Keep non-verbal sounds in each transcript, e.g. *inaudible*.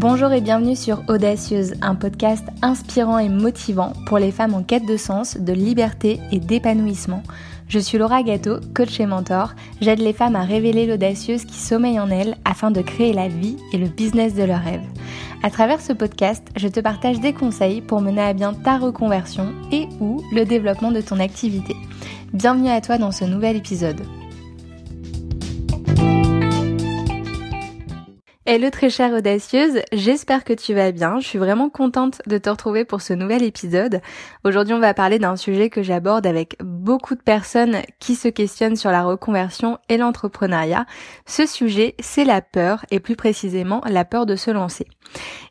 Bonjour et bienvenue sur Audacieuse, un podcast inspirant et motivant pour les femmes en quête de sens, de liberté et d'épanouissement. Je suis Laura Gâteau, coach et mentor. J'aide les femmes à révéler l'audacieuse qui sommeille en elles afin de créer la vie et le business de leurs rêves. À travers ce podcast, je te partage des conseils pour mener à bien ta reconversion et ou le développement de ton activité. Bienvenue à toi dans ce nouvel épisode. Hello très chère audacieuse, j'espère que tu vas bien. Je suis vraiment contente de te retrouver pour ce nouvel épisode. Aujourd'hui, on va parler d'un sujet que j'aborde avec beaucoup de personnes qui se questionnent sur la reconversion et l'entrepreneuriat. Ce sujet, c'est la peur et plus précisément la peur de se lancer.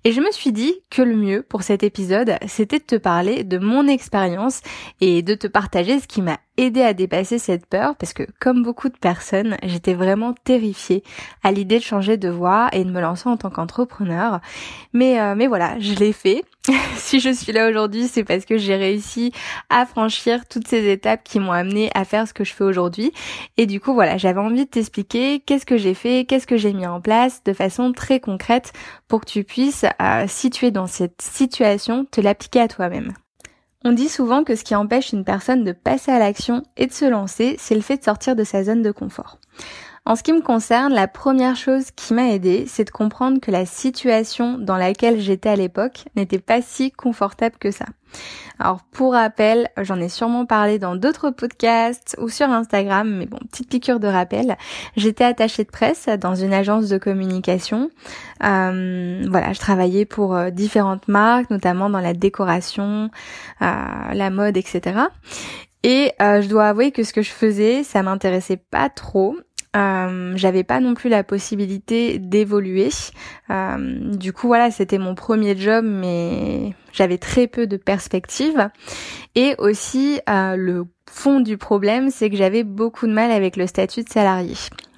Et je me suis dit que le mieux pour cet épisode, c'était de te parler de mon expérience et de te partager ce qui m'a aidé à dépasser cette peur parce que comme beaucoup de personnes, j'étais vraiment terrifiée à l'idée de changer de voie et de me lancer en tant qu'entrepreneur. Mais euh, mais voilà, je l'ai fait. *laughs* si je suis là aujourd'hui, c'est parce que j'ai réussi à franchir toutes ces étapes qui m'ont amené à faire ce que je fais aujourd'hui. Et du coup, voilà, j'avais envie de t'expliquer qu'est-ce que j'ai fait, qu'est-ce que j'ai mis en place de façon très concrète pour que tu puisses, euh, si tu es dans cette situation, te l'appliquer à toi-même. On dit souvent que ce qui empêche une personne de passer à l'action et de se lancer, c'est le fait de sortir de sa zone de confort. En ce qui me concerne, la première chose qui m'a aidé, c'est de comprendre que la situation dans laquelle j'étais à l'époque n'était pas si confortable que ça. Alors pour rappel, j'en ai sûrement parlé dans d'autres podcasts ou sur Instagram, mais bon, petite piqûre de rappel. J'étais attachée de presse dans une agence de communication. Euh, voilà, je travaillais pour euh, différentes marques, notamment dans la décoration, euh, la mode, etc. Et je dois avouer que ce que je faisais, ça m'intéressait pas trop. Euh, j'avais pas non plus la possibilité d'évoluer. Euh, du coup, voilà, c'était mon premier job, mais j'avais très peu de perspectives. Et aussi, euh, le fond du problème, c'est que j'avais beaucoup de mal avec le statut de salarié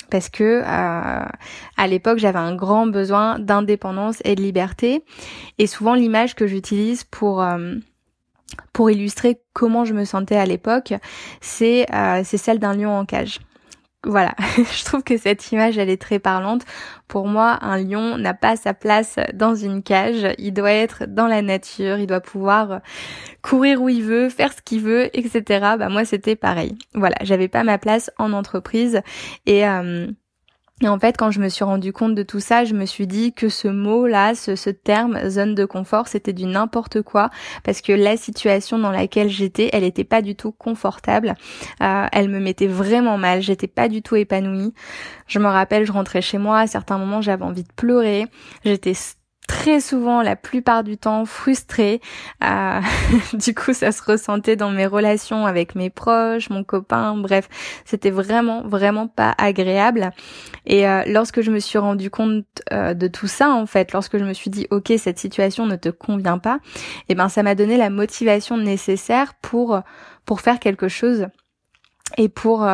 parce que à l'époque j'avais un grand besoin d'indépendance et de liberté et souvent l'image que j'utilise pour pour illustrer comment je me sentais à l'époque c'est c'est celle d'un lion en cage voilà, *laughs* je trouve que cette image elle est très parlante. Pour moi, un lion n'a pas sa place dans une cage, il doit être dans la nature, il doit pouvoir courir où il veut, faire ce qu'il veut, etc. Bah moi c'était pareil. Voilà, j'avais pas ma place en entreprise et euh, et en fait, quand je me suis rendu compte de tout ça, je me suis dit que ce mot-là, ce, ce, terme zone de confort, c'était du n'importe quoi parce que la situation dans laquelle j'étais, elle n'était pas du tout confortable. Euh, elle me mettait vraiment mal. J'étais pas du tout épanouie. Je me rappelle, je rentrais chez moi. À certains moments, j'avais envie de pleurer. J'étais très souvent, la plupart du temps, frustrée. Euh, *laughs* du coup, ça se ressentait dans mes relations avec mes proches, mon copain, bref, c'était vraiment, vraiment pas agréable. Et euh, lorsque je me suis rendu compte euh, de tout ça, en fait, lorsque je me suis dit, ok, cette situation ne te convient pas, eh ben, ça m'a donné la motivation nécessaire pour pour faire quelque chose et pour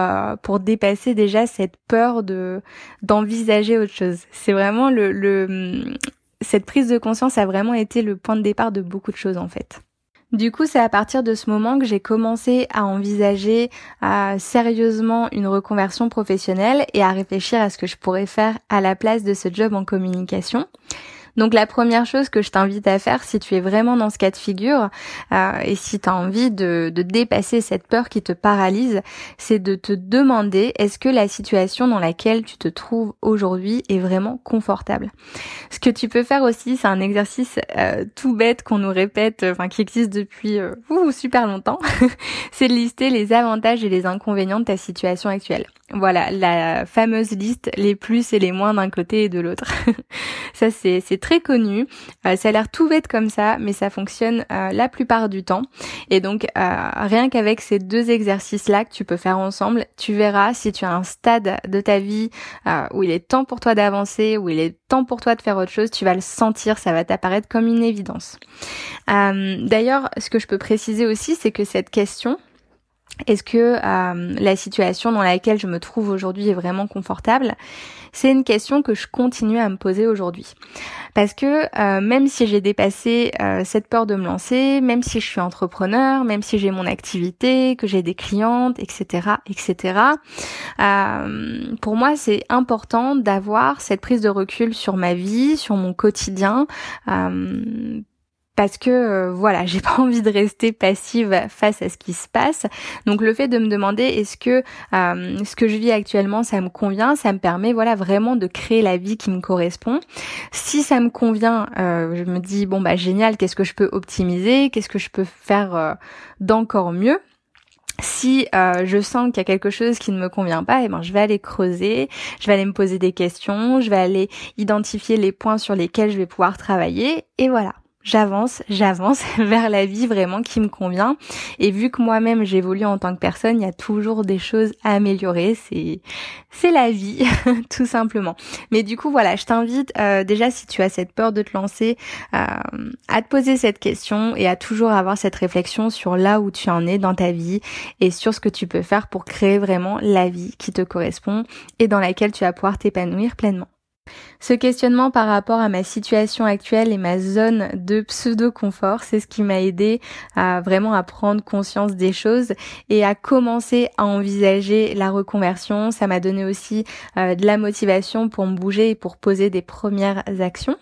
pour dépasser déjà cette peur de d'envisager autre chose. C'est vraiment le, le cette prise de conscience a vraiment été le point de départ de beaucoup de choses en fait. Du coup, c'est à partir de ce moment que j'ai commencé à envisager sérieusement une reconversion professionnelle et à réfléchir à ce que je pourrais faire à la place de ce job en communication. Donc la première chose que je t'invite à faire si tu es vraiment dans ce cas de figure euh, et si tu as envie de, dépasser cette peur qui te paralyse, c'est de te demander est-ce que la situation dans laquelle tu te trouves aujourd'hui est vraiment confortable? Ce que tu peux faire aussi, c'est un exercice euh, tout bête qu'on nous répète, enfin qui existe depuis euh, super longtemps, *laughs* c'est de lister les avantages et les inconvénients de ta situation actuelle. Voilà, la fameuse liste, les plus et les moins d'un côté et de l'autre. *laughs* ça, c'est très connu. Euh, ça a l'air tout bête comme ça, mais ça fonctionne euh, la plupart du temps. Et donc, euh, rien qu'avec ces deux exercices-là que tu peux faire ensemble, tu verras si tu as un stade de ta vie où il est temps pour toi d'avancer, où il est temps pour toi de faire autre chose, tu vas le sentir, ça va t'apparaître comme une évidence. D'ailleurs, ce que je peux préciser aussi, c'est que cette question, est-ce que euh, la situation dans laquelle je me trouve aujourd'hui est vraiment confortable? C'est une question que je continue à me poser aujourd'hui. Parce que euh, même si j'ai dépassé euh, cette peur de me lancer, même si je suis entrepreneur, même si j'ai mon activité, que j'ai des clientes, etc., etc., pour moi c'est important d'avoir cette prise de recul sur ma vie, sur mon quotidien parce que euh, voilà, *laughs* j'ai pas envie de rester passive face à ce qui se passe. Donc le fait de me demander est-ce que euh, ce que je vis actuellement ça me convient, ça me permet voilà vraiment de créer la vie qui me correspond. Si ça me convient, euh, je me dis bon bah génial, qu'est-ce que je peux optimiser, qu'est-ce que je peux faire d'encore mieux? Si je sens qu'il y a quelque chose qui ne me convient pas, eh ben je vais aller creuser, je vais aller me poser des questions, je vais aller identifier les points sur lesquels je vais pouvoir travailler et voilà j'avance, j'avance *laughs* vers la vie vraiment qui me convient. Et vu que moi-même j'évolue en tant que personne, il y a toujours des choses à améliorer. C'est c'est la vie, *laughs* tout simplement. Mais du coup, voilà, je t'invite euh, déjà si tu as cette peur de te lancer, euh, à te poser cette question et à toujours avoir cette réflexion sur là où tu en es dans ta vie et sur ce que tu peux faire pour créer vraiment la vie qui te correspond et dans laquelle tu vas pouvoir t'épanouir pleinement. Ce questionnement par rapport à ma situation actuelle et ma zone de pseudo-confort, c'est ce qui m'a aidé à vraiment à prendre conscience des choses et à commencer à envisager la reconversion. Ça m'a donné aussi euh, de la motivation pour me bouger et pour poser des premières actions.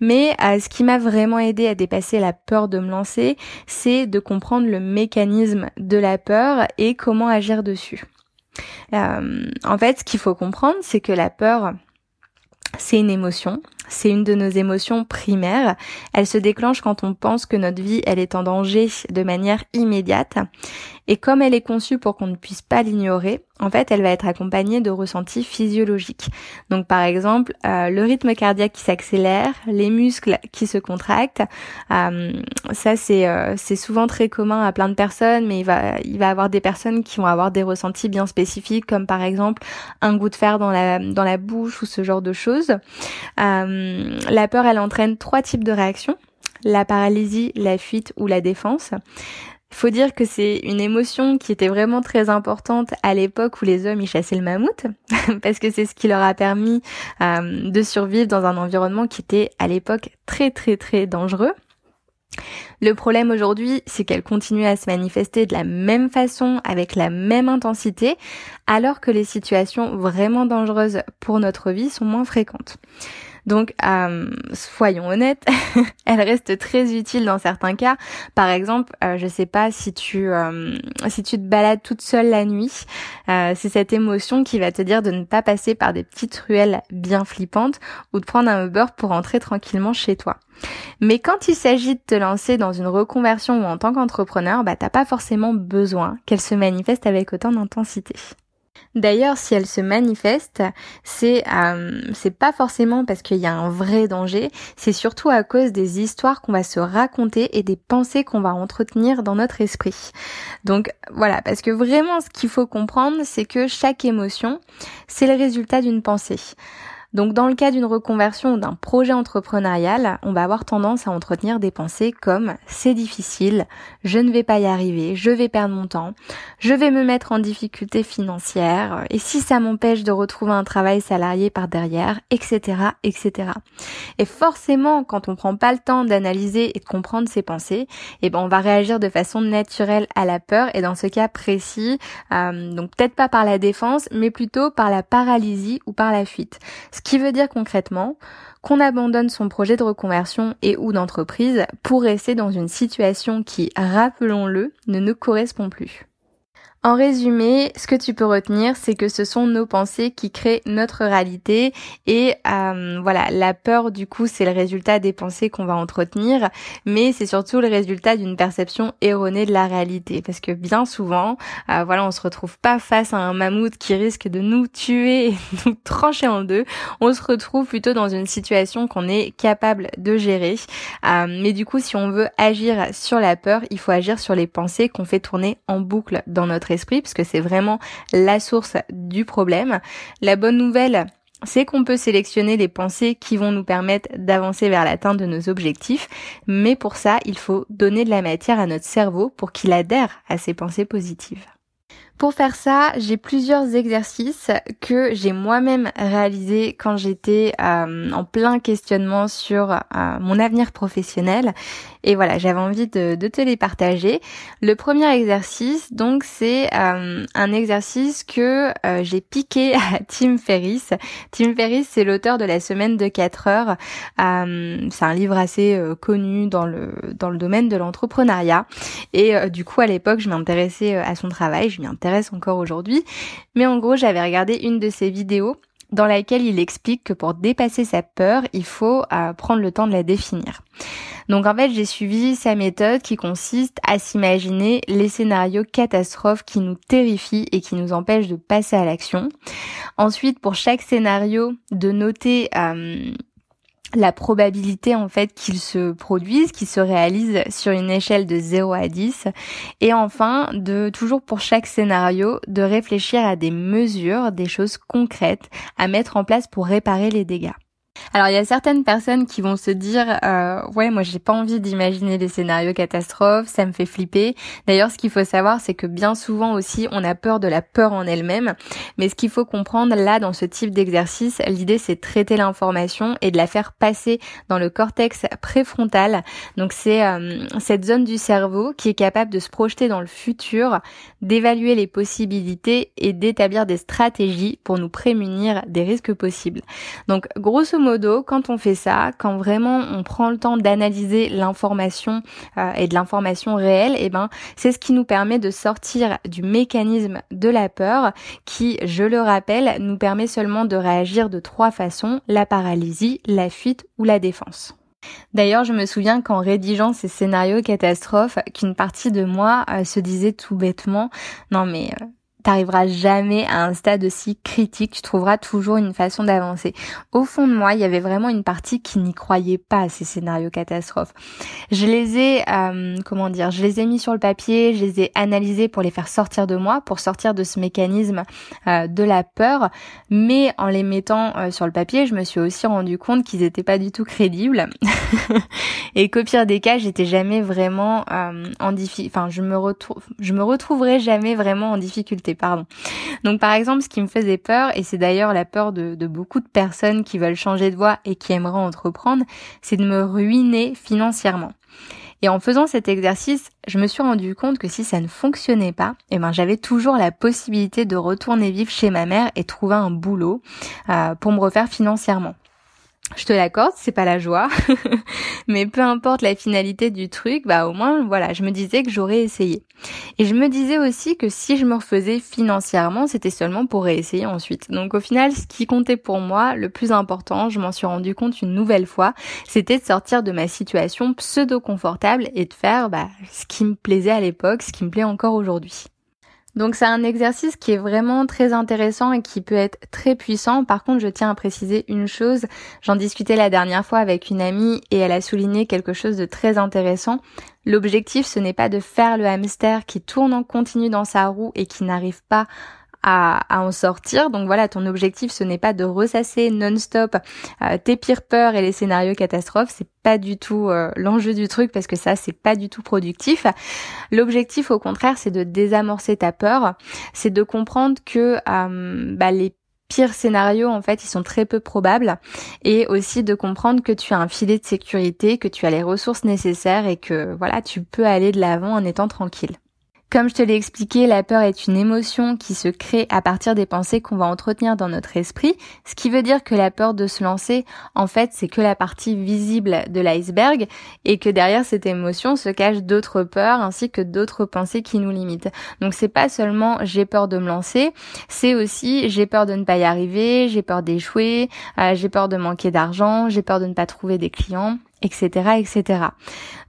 Mais euh, ce qui m'a vraiment aidé à dépasser la peur de me lancer, c'est de comprendre le mécanisme de la peur et comment agir dessus. Euh, en fait, ce qu'il faut comprendre, c'est que la peur, c'est une émotion, c'est une de nos émotions primaires. Elle se déclenche quand on pense que notre vie, elle est en danger de manière immédiate. Et comme elle est conçue pour qu'on ne puisse pas l'ignorer, en fait, elle va être accompagnée de ressentis physiologiques. Donc, par exemple, euh, le rythme cardiaque qui s'accélère, les muscles qui se contractent. Euh, ça, c'est euh, souvent très commun à plein de personnes, mais il va il va avoir des personnes qui vont avoir des ressentis bien spécifiques, comme par exemple un goût de fer dans la dans la bouche ou ce genre de choses. la peur, elle entraîne trois types de réactions la paralysie, la fuite ou la défense. Faut dire que c'est une émotion qui était vraiment très importante à l'époque où les hommes y chassaient le mammouth, *laughs* parce que c'est ce qui leur a permis euh, de survivre dans un environnement qui était à l'époque très très très dangereux. Le problème aujourd'hui, c'est qu'elle continue à se manifester de la même façon, avec la même intensité, alors que les situations vraiment dangereuses pour notre vie sont moins fréquentes. Donc, euh, soyons honnêtes, *laughs* elle reste très utile dans certains cas. Par exemple, euh, je sais pas si tu euh, si tu te balades toute seule la nuit, euh, c'est cette émotion qui va te dire de ne pas passer par des petites ruelles bien flippantes ou de prendre un Uber pour rentrer tranquillement chez toi. Mais quand il s'agit de te lancer dans une reconversion ou en tant qu'entrepreneur, bah t'as pas forcément besoin qu'elle se manifeste avec autant d'intensité. D'ailleurs, si elle se manifeste, c'est euh, c'est pas forcément parce qu'il y a un vrai danger, c'est surtout à cause des histoires qu'on va se raconter et des pensées qu'on va entretenir dans notre esprit. Donc voilà, parce que vraiment ce qu'il faut comprendre, c'est que chaque émotion, c'est le résultat d'une pensée. Donc dans le cas d'une reconversion ou d'un projet entrepreneurial, on va avoir tendance à entretenir des pensées comme c'est difficile, je ne vais pas y arriver, je vais perdre mon temps, je vais me mettre en difficulté financière, et si ça m'empêche de retrouver un travail salarié par derrière, etc., etc. Et forcément, quand on prend pas le temps d'analyser et de comprendre ces pensées, eh ben on va réagir de façon naturelle à la peur, et dans ce cas précis, euh, donc peut-être pas par la défense, mais plutôt par la paralysie ou par la fuite. Ce qui veut dire concrètement qu'on abandonne son projet de reconversion et ou d'entreprise pour rester dans une situation qui, rappelons-le, ne nous correspond plus. En résumé, ce que tu peux retenir, c'est que ce sont nos pensées qui créent notre réalité et euh, voilà, la peur du coup, c'est le résultat des pensées qu'on va entretenir, mais c'est surtout le résultat d'une perception erronée de la réalité parce que bien souvent, euh, voilà, on se retrouve pas face à un mammouth qui risque de nous tuer et *laughs* nous trancher en deux, on se retrouve plutôt dans une situation qu'on est capable de gérer. Euh, mais du coup, si on veut agir sur la peur, il faut agir sur les pensées qu'on fait tourner en boucle dans notre esprit, puisque c'est vraiment la source du problème. La bonne nouvelle, c'est qu'on peut sélectionner les pensées qui vont nous permettre d'avancer vers l'atteinte de nos objectifs, mais pour ça, il faut donner de la matière à notre cerveau pour qu'il adhère à ces pensées positives. Pour faire ça, j'ai plusieurs exercices que j'ai moi-même réalisés quand j'étais euh, en plein questionnement sur euh, mon avenir professionnel. Et voilà, j'avais envie de, te les partager. Le premier exercice, donc, c'est euh, un exercice que j'ai piqué *laughs* à Tim Ferriss. Tim Ferriss, c'est l'auteur de La Semaine de 4 heures. c'est un livre assez connu dans le dans le domaine de l'entrepreneuriat. Et du coup, à l'époque, je m'intéressais à son travail. Je encore aujourd'hui. Mais en gros, j'avais regardé une de ses vidéos dans laquelle il explique que pour dépasser sa peur, il faut euh, prendre le temps de la définir. Donc en fait, j'ai suivi sa méthode qui consiste à s'imaginer les scénarios catastrophes qui nous terrifient et qui nous empêchent de passer à l'action. Ensuite, pour chaque scénario, de noter euh, la probabilité en fait qu'il se produise, qu'il se réalise sur une échelle de 0 à 10 et enfin de toujours pour chaque scénario de réfléchir à des mesures, des choses concrètes à mettre en place pour réparer les dégâts. Alors il y a certaines personnes qui vont se dire euh, ouais moi j'ai pas envie d'imaginer les scénarios catastrophes, ça me fait flipper. D'ailleurs ce qu'il faut savoir c'est que bien souvent aussi on a peur de la peur en elle-même, mais ce qu'il faut comprendre là dans ce type d'exercice, l'idée c'est de traiter l'information et de la faire passer dans le cortex préfrontal. Donc c'est euh, cette zone du cerveau qui est capable de se projeter dans le futur, d'évaluer les possibilités et d'établir des stratégies pour nous prémunir des risques possibles. Donc grosso quand on fait ça, quand vraiment on prend le temps d'analyser l'information euh, et de l'information réelle, et eh ben c'est ce qui nous permet de sortir du mécanisme de la peur qui, je le rappelle, nous permet seulement de réagir de trois façons la paralysie, la fuite ou la défense. D'ailleurs, je me souviens qu'en rédigeant ces scénarios catastrophes, qu'une partie de moi euh, se disait tout bêtement, non mais euh, t'arriveras jamais à un stade aussi critique, tu trouveras toujours une façon d'avancer. Au fond de moi, il y avait vraiment une partie qui n'y croyait pas à ces scénarios catastrophes. Je les ai, euh, comment dire, je les ai mis sur le papier, je les ai analysés pour les faire sortir de moi, pour sortir de ce mécanisme euh, de la peur, mais en les mettant euh, sur le papier, je me suis aussi rendu compte qu'ils n'étaient pas du tout crédibles *laughs* et qu'au pire des cas, j'étais jamais vraiment en difficulté, enfin, je me retrouve, je me retrouverai jamais vraiment en difficulté Donc par exemple, ce qui me faisait peur, et c'est d'ailleurs la peur de, de beaucoup de personnes qui veulent changer de voie et qui aimeraient entreprendre, c'est de me ruiner financièrement. Et en faisant cet exercice, je me suis rendu compte que si ça ne fonctionnait pas, eh ben j'avais toujours la possibilité de retourner vivre chez ma mère et trouver un boulot euh, pour me refaire financièrement. Je te l'accorde, c'est pas la joie, *laughs* mais peu importe la finalité du truc, bah au moins voilà, je me disais que j'aurais essayé. Et je me disais aussi que si je me refaisais financièrement, c'était seulement pour réessayer ensuite. Donc au final, ce qui comptait pour moi, le plus important, je m'en suis rendu compte une nouvelle fois, c'était de sortir de ma situation pseudo confortable et de faire bah, ce qui me plaisait à l'époque, ce qui me plaît encore aujourd'hui. Donc c'est un exercice qui est vraiment très intéressant et qui peut être très puissant. Par contre, je tiens à préciser une chose. J'en discutais la dernière fois avec une amie et elle a souligné quelque chose de très intéressant. L'objectif, ce n'est pas de faire le hamster qui tourne en continu dans sa roue et qui n'arrive pas à, en sortir. Donc voilà, ton objectif, ce n'est pas de ressasser non-stop euh, tes pires peurs et les scénarios catastrophes. C'est pas du tout euh, l'enjeu du truc parce que ça, c'est pas du tout productif. L'objectif, au contraire, c'est de désamorcer ta peur. C'est de comprendre que euh, bah, les pires scénarios, en fait, ils sont très peu probables. Et aussi de comprendre que tu as un filet de sécurité, que tu as les ressources nécessaires et que, voilà, tu peux aller de l'avant en étant tranquille. Comme je te l'ai expliqué, la peur est une émotion qui se crée à partir des pensées qu'on va entretenir dans notre esprit, ce qui veut dire que la peur de se lancer, en fait, c'est que la partie visible de l'iceberg et que derrière cette émotion se cachent d'autres peurs ainsi que d'autres pensées qui nous limitent. Donc c'est pas seulement j'ai peur de me lancer, c'est aussi j'ai peur de ne pas y arriver, j'ai peur d'échouer, euh, j'ai peur de manquer d'argent, j'ai peur de ne pas trouver des clients etc., etc.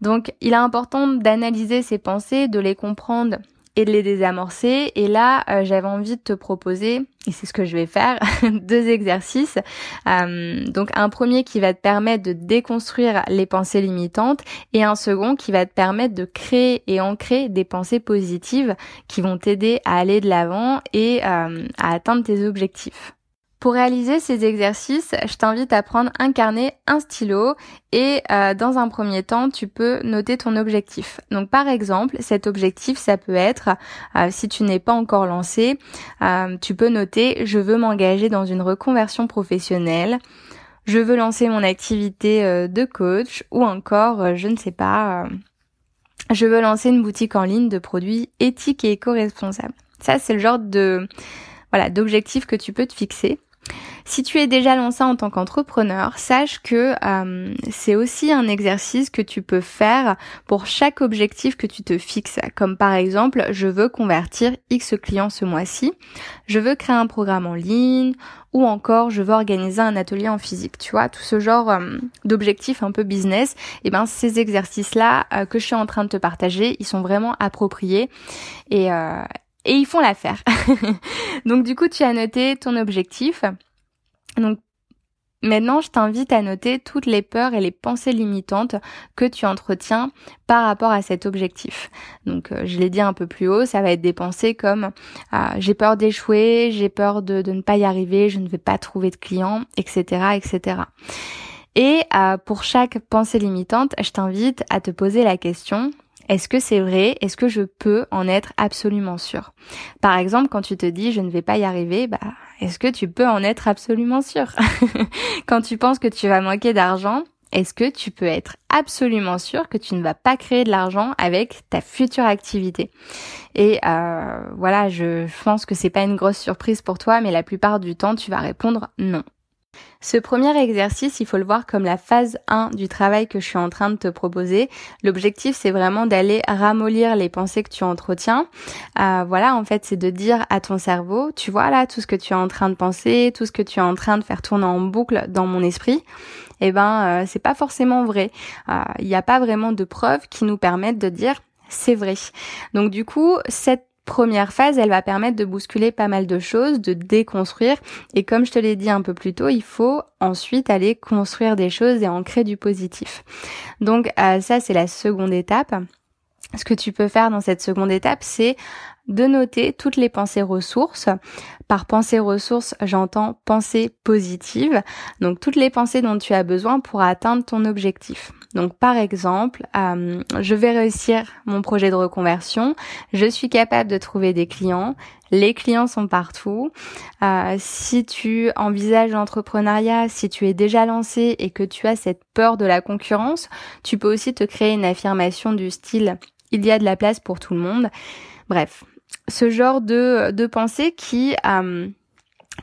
Donc, il est important d'analyser ces pensées, de les comprendre et de les désamorcer. Et là, euh, j'avais envie de te proposer, et c'est ce que je vais faire, *laughs* deux exercices. Euh, donc, un premier qui va te permettre de déconstruire les pensées limitantes et un second qui va te permettre de créer et ancrer des pensées positives qui vont t'aider à aller de l'avant et euh, à atteindre tes objectifs. Pour réaliser ces exercices, je t'invite à prendre un carnet, un stylo et euh, dans un premier temps, tu peux noter ton objectif. Donc par exemple, cet objectif, ça peut être, euh, si tu n'es pas encore lancé, euh, tu peux noter je veux m'engager dans une reconversion professionnelle, je veux lancer mon activité de coach ou encore, je ne sais pas, je veux lancer une boutique en ligne de produits éthiques et éco-responsables. Ça, c'est le genre de voilà d'objectif que tu peux te fixer. Si tu es déjà lancé en tant qu'entrepreneur, sache que euh, c'est aussi un exercice que tu peux faire pour chaque objectif que tu te fixes. Comme par exemple, je veux convertir X clients ce mois-ci, je veux créer un programme en ligne, ou encore je veux organiser un atelier en physique. Tu vois, tout ce genre euh, d'objectifs un peu business, et eh ben ces exercices-là euh, que je suis en train de te partager, ils sont vraiment appropriés et et ils font l'affaire. *laughs* Donc du coup, tu as noté ton objectif. Donc Maintenant, je t'invite à noter toutes les peurs et les pensées limitantes que tu entretiens par rapport à cet objectif. Donc, euh, je l'ai dit un peu plus haut, ça va être des pensées comme ah, j'ai peur d'échouer, j'ai peur de, ne pas y arriver, je ne vais pas trouver de clients, etc., etc. Et euh, pour chaque pensée limitante, je t'invite à te poser la question est-ce que c'est vrai? Est-ce que je peux en être absolument sûr Par exemple, quand tu te dis je ne vais pas y arriver, bah est-ce que tu peux en être absolument sûr? *laughs* Quand tu penses que tu vas manquer d'argent, est-ce que tu peux être absolument sûr que tu ne vas pas créer de l'argent avec ta future activité? Et euh, voilà, je pense que c'est pas une grosse surprise pour toi, mais la plupart du temps, tu vas répondre non. Ce premier exercice, il faut le voir comme la phase 1 du travail que je suis en train de te proposer. L'objectif, c'est vraiment d'aller ramollir les pensées que tu entretiens. Euh, voilà, en fait, c'est de dire à ton cerveau, tu vois là, tout ce que tu es en train de penser, tout ce que tu es en train de faire tourner en boucle dans mon esprit, eh ben, euh, c'est pas forcément vrai. Euh, il n'y a pas vraiment de preuves qui nous permettent de dire c'est vrai. Donc du coup, cette première phase, elle va permettre de bousculer pas mal de choses, de déconstruire. Et comme je te l'ai dit un peu plus tôt, il faut ensuite aller construire des choses et en créer du positif. Donc euh, ça, c'est la seconde étape. Ce que tu peux faire dans cette seconde étape, c'est de noter toutes les pensées ressources. Par pensée ressources, j'entends pensée positive. Donc toutes les pensées dont tu as besoin pour atteindre ton objectif. Donc par exemple, euh, je vais réussir mon projet de reconversion, je suis capable de trouver des clients, les clients sont partout. Euh, si tu envisages l'entrepreneuriat, si tu es déjà lancé et que tu as cette peur de la concurrence, tu peux aussi te créer une affirmation du style il y a de la place pour tout le monde. Bref, ce genre de, de pensée qui euh,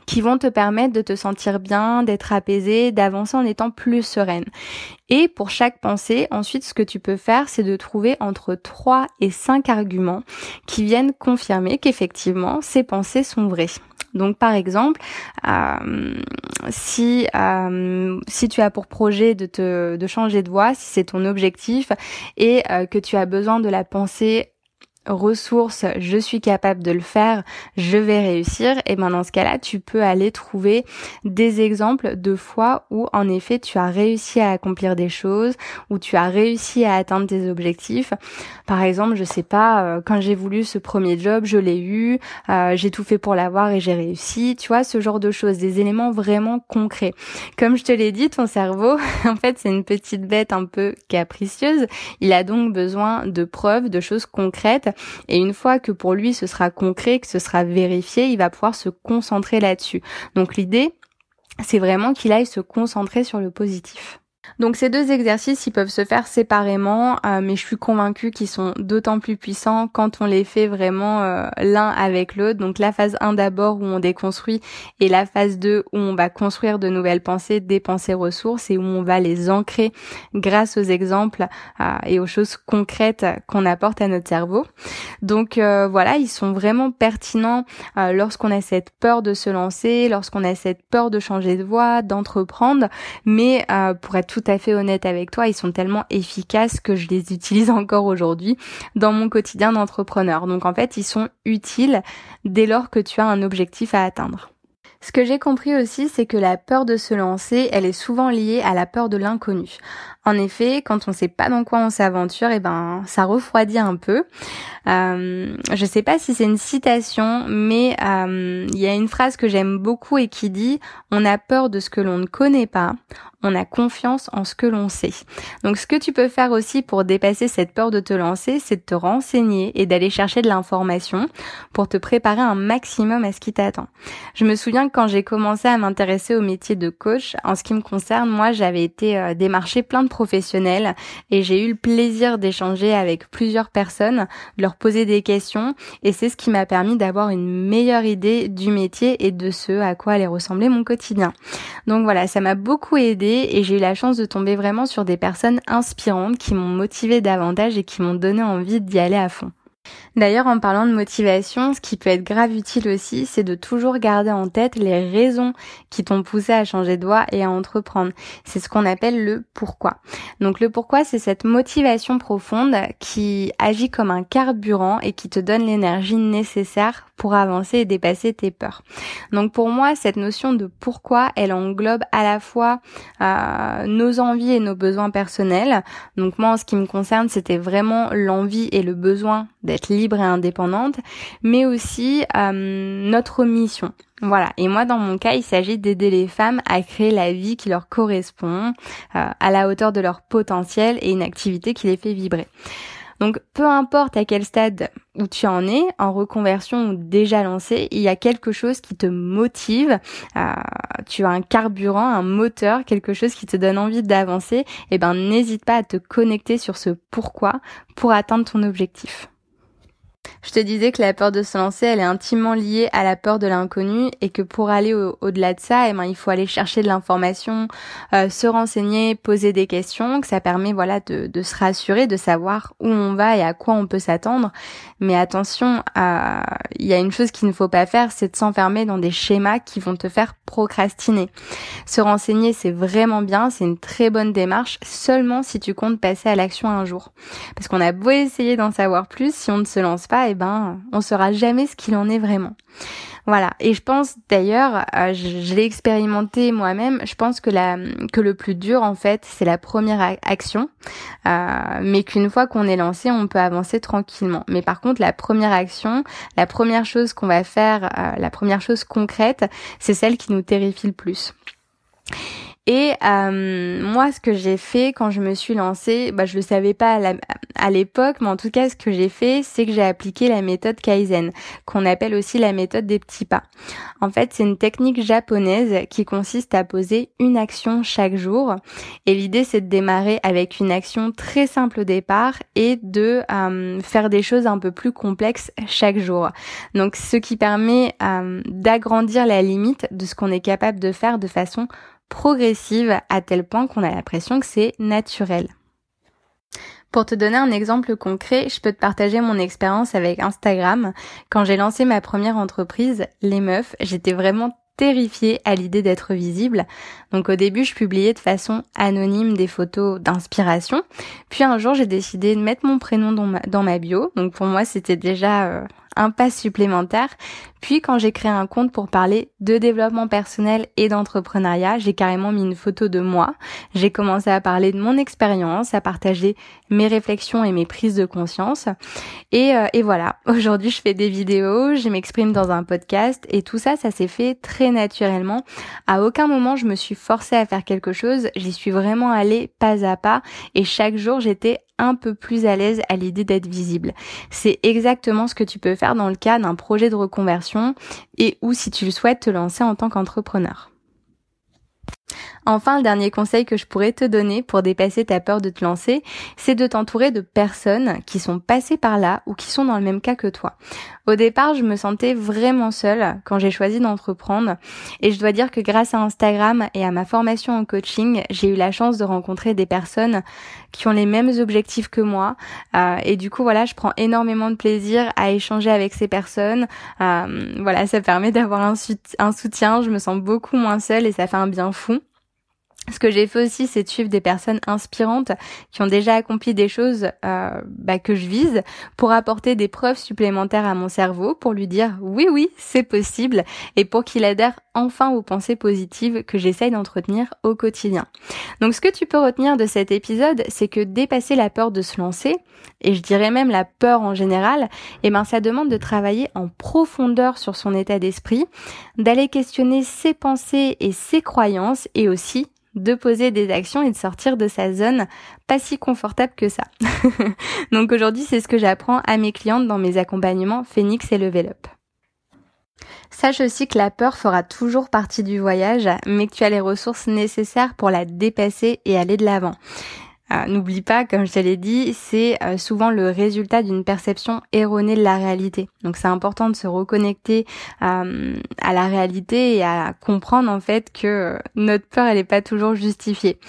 qui vont te permettre de te sentir bien, d'être apaisé, d'avancer en étant plus sereine. Et pour chaque pensée, ensuite, ce que tu peux faire, c'est de trouver entre 3 et 5 arguments qui viennent confirmer qu'effectivement, ces pensées sont vraies. Donc par exemple, euh, si euh, si tu as pour projet de te de changer de voie, si c'est ton objectif et que tu as besoin de la pensée ressources, je suis capable de le faire, je vais réussir, et ben dans ce cas-là, tu peux aller trouver des exemples de fois où en effet tu as réussi à accomplir des choses, où tu as réussi à atteindre tes objectifs. Par exemple, je sais pas, euh, quand j'ai voulu ce premier job, je l'ai eu, euh, j'ai tout fait pour l'avoir et j'ai réussi, tu vois, ce genre de choses, des éléments vraiment concrets. Comme je te l'ai dit, ton cerveau, *laughs* en fait, c'est une petite bête un peu capricieuse, il a donc besoin de preuves, de choses concrètes et une fois que pour lui ce sera concret, que ce sera vérifié, il va pouvoir se concentrer là-dessus. Donc l'idée, c'est vraiment qu'il aille se concentrer sur le positif. Donc ces deux exercices, ils peuvent se faire séparément, euh, mais je suis convaincue qu'ils sont d'autant plus puissants quand on les fait vraiment euh, l'un avec l'autre. Donc la phase 1 d'abord où on déconstruit et la phase 2 où on va construire de nouvelles pensées, des pensées ressources et où on va les ancrer grâce aux exemples euh, et aux choses concrètes qu'on apporte à notre cerveau. Donc voilà, ils sont vraiment pertinents lorsqu'on a cette peur de se lancer, lorsqu'on a cette peur de changer de voie, d'entreprendre, mais pour être à fait honnête avec toi, ils sont tellement efficaces que je les utilise *laughs* encore aujourd'hui dans mon quotidien d'entrepreneur. Donc en fait, ils sont utiles dès lors que tu as un objectif à atteindre. Ce que j'ai compris aussi, c'est que la peur de se lancer, elle est souvent liée à la peur de l'inconnu. En effet, quand on sait pas dans quoi on s'aventure, et eh ben ça refroidit un peu. Euh, je sais pas si c'est une citation, mais euh, il y a une phrase que j'aime beaucoup et qui dit "On a peur de ce que l'on ne connaît pas, on a confiance en ce que l'on sait. Donc ce que tu peux faire aussi pour dépasser cette peur de te lancer, c'est de te renseigner et d'aller chercher de l'information pour te préparer un maximum à ce qui t'attend. Je me souviens que quand j'ai commencé à m'intéresser au métier de coach, en ce qui me concerne, moi j'avais été euh, démarcher plein de professionnels et j'ai eu le plaisir d'échanger avec plusieurs personnes, de leur poser des questions et c'est ce qui m'a permis d'avoir une meilleure idée du métier et de ce à quoi allait ressembler mon quotidien. Donc voilà, ça m'a beaucoup aidé et j'ai eu la chance de tomber vraiment sur des personnes inspirantes qui m'ont motivé davantage et qui m'ont donné envie d'y aller à fond. D'ailleurs, en parlant de motivation, ce qui peut être grave utile aussi, c'est de toujours garder en tête les raisons qui t'ont poussé à changer de voie et à entreprendre. C'est ce qu'on appelle le pourquoi. Donc le pourquoi, c'est cette motivation profonde qui agit comme un carburant et qui te donne l'énergie nécessaire pour avancer et dépasser tes peurs. Donc pour moi, cette notion de pourquoi, elle englobe à la fois euh, nos envies et nos besoins personnels. Donc moi, en ce qui me concerne, c'était vraiment l'envie et le besoin d'être libre et indépendante, mais aussi euh, notre mission. Voilà. Et moi, dans mon cas, il s'agit d'aider les femmes à créer la vie qui leur correspond, euh, à la hauteur de leur potentiel et une activité qui les fait vibrer. Donc peu importe à quel stade où tu en es, en reconversion ou déjà lancé, il y a quelque chose qui te motive, euh, tu as un carburant, un moteur, quelque chose qui te donne envie d'avancer, et eh ben n'hésite pas à te connecter sur ce pourquoi pour atteindre ton objectif. Je te disais que la peur de se lancer, elle est intimement liée à la peur de l'inconnu et que pour aller au-delà de ça, eh ben, il faut aller chercher de l'information, euh, se renseigner, poser des questions, que ça permet voilà de, de, se rassurer, de savoir où on va et à quoi on peut s'attendre. Mais attention, il y a une chose qu'il ne faut pas faire, c'est de s'enfermer dans des schémas qui vont te faire procrastiner. Se renseigner, c'est vraiment bien, c'est une très bonne démarche, seulement si tu comptes passer à l'action un jour. Parce qu'on a beau essayer d'en savoir plus, si on ne se lance pas, eh ben, on saura jamais ce qu'il en est vraiment. Voilà. Et je pense d'ailleurs, euh, je, l'ai expérimenté moi-même. Je pense que la que le plus dur en fait, c'est la première action, euh, mais qu'une fois qu'on est lancé, on peut avancer tranquillement. Mais par contre, la première action, la première chose qu'on va faire, euh, la première chose concrète, c'est celle qui nous terrifie le plus. Et euh, moi, ce que j'ai fait quand je me suis lancée, bah, je le savais pas à l'époque, mais en tout cas, ce que j'ai fait, c'est que j'ai appliqué la méthode Kaizen, qu'on appelle aussi la méthode des petits pas. En fait, c'est une technique japonaise qui consiste à poser une action chaque jour. Et l'idée, c'est de démarrer avec une action très simple au départ et de euh, faire des choses un peu plus complexes chaque jour. Donc, ce qui permet euh, d'agrandir la limite de ce qu'on est capable de faire de façon progressive à tel point qu'on a l'impression que c'est naturel. Pour te donner un exemple concret, je peux te partager mon expérience avec Instagram. Quand j'ai lancé ma première entreprise, Les Meufs, j'étais vraiment terrifiée à l'idée d'être visible. Donc au début, je publiais de façon anonyme des photos d'inspiration. Puis un jour, j'ai décidé de mettre mon prénom dans ma, bio. Donc pour moi, c'était déjà euh, un pas supplémentaire. Puis quand j'ai créé un compte pour parler de développement personnel et d'entrepreneuriat, j'ai carrément mis une photo de moi. J'ai commencé à parler de mon expérience, à partager mes réflexions et mes prises de conscience. Et, euh, et voilà, *laughs* aujourd'hui je fais des vidéos, je m'exprime dans un podcast et tout ça, ça s'est fait très naturellement. À aucun moment je me suis forcée à faire quelque chose, j'y suis vraiment allée pas à pas et chaque jour j'étais un peu plus à l'aise à l'idée d'être visible. C'est exactement ce que tu peux faire dans le cas d'un projet de reconversion et ou si tu le souhaites te lancer en tant qu'entrepreneur. Enfin, le dernier conseil que je pourrais te donner pour dépasser ta peur de te lancer, c'est de t'entourer de personnes qui sont passées par là ou qui sont dans le même cas que toi. Au départ, je me sentais vraiment seule quand j'ai choisi d'entreprendre et je dois dire que grâce à Instagram et à ma formation en coaching, j'ai eu la chance de rencontrer des personnes qui ont les mêmes objectifs que moi euh, et du coup voilà, je prends énormément de plaisir à échanger avec ces personnes. Euh, voilà, ça permet d'avoir un, un soutien, je me sens beaucoup moins seule et ça fait un bien fou. Ce que j'ai fait aussi, c'est de suivre des personnes inspirantes qui ont déjà accompli des choses euh, bah, que je vise pour apporter des preuves supplémentaires à mon cerveau, pour lui dire oui, oui, c'est possible, et pour qu'il adhère enfin aux pensées positives que j'essaye d'entretenir au quotidien. Donc ce que tu peux retenir de cet épisode, c'est que dépasser la peur de se lancer, et je dirais même la peur en général, eh ben ça demande de travailler en profondeur sur son état d'esprit, d'aller questionner ses pensées et ses croyances, et aussi de poser des actions et de sortir de sa zone pas si confortable que ça. *laughs* Donc aujourd'hui, c'est ce que j'apprends à mes clientes dans mes accompagnements Phoenix et Level Up. Sache aussi que la peur fera toujours partie du voyage, mais que tu as les ressources nécessaires pour la dépasser et aller de l'avant. Euh, n'oublie pas, comme je te l'ai dit, c'est euh, souvent le résultat d'une perception erronée de la réalité. Donc c'est important de se reconnecter euh, à la réalité et à comprendre en fait que notre peur elle n'est pas toujours justifiée.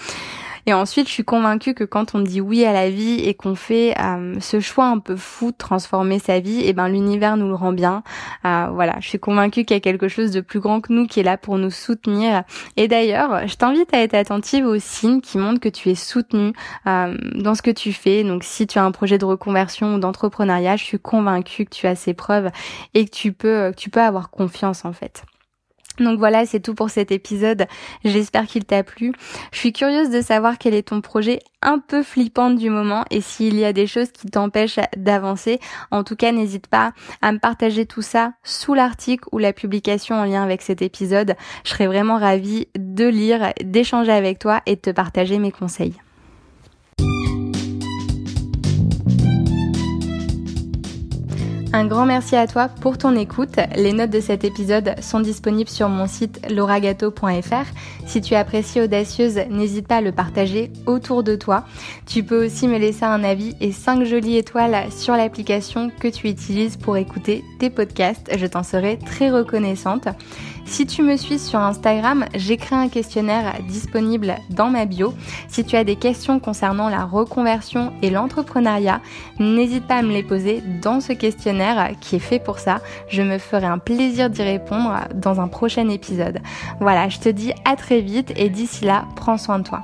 Et ensuite, je suis convaincue que quand on dit oui à la vie et qu'on fait euh, ce choix un peu fou de transformer sa vie, et eh ben l'univers nous le rend bien. Euh, voilà, je suis convaincue qu'il y a quelque chose de plus grand que nous qui est là pour nous soutenir. Et d'ailleurs, je t'invite à être attentive aux signes qui montrent que tu es soutenu euh, dans ce que tu fais. Donc, si tu as un projet de reconversion ou d'entrepreneuriat, je suis convaincue que tu as ces preuves et que tu peux, que tu peux avoir confiance en fait. Donc voilà, c'est tout pour cet épisode. J'espère qu'il t'a plu. Je suis curieuse de savoir quel est ton projet un peu flippant du moment et s'il y a des choses qui t'empêchent d'avancer. En tout cas, n'hésite pas à me partager tout ça sous l'article ou la publication en lien avec cet épisode. Je serais vraiment ravie de lire, d'échanger avec toi et de te partager mes conseils. Un grand merci à toi pour ton écoute. Les notes de cet épisode sont disponibles sur mon site lauragato.fr. Si tu apprécies Audacieuse, n'hésite pas à le partager autour de toi. Tu peux aussi me laisser un avis et 5 jolies étoiles sur l'application que tu utilises pour écouter tes podcasts. Je t'en serai très reconnaissante. Si tu me suis sur Instagram, j'ai créé un questionnaire disponible dans ma bio. Si tu as des questions concernant la reconversion et l'entrepreneuriat, n'hésite pas à me les poser dans ce questionnaire qui est fait pour ça. Je me ferai un plaisir d'y répondre dans un prochain épisode. Voilà, je te dis à très vite et d'ici là, prends soin de toi.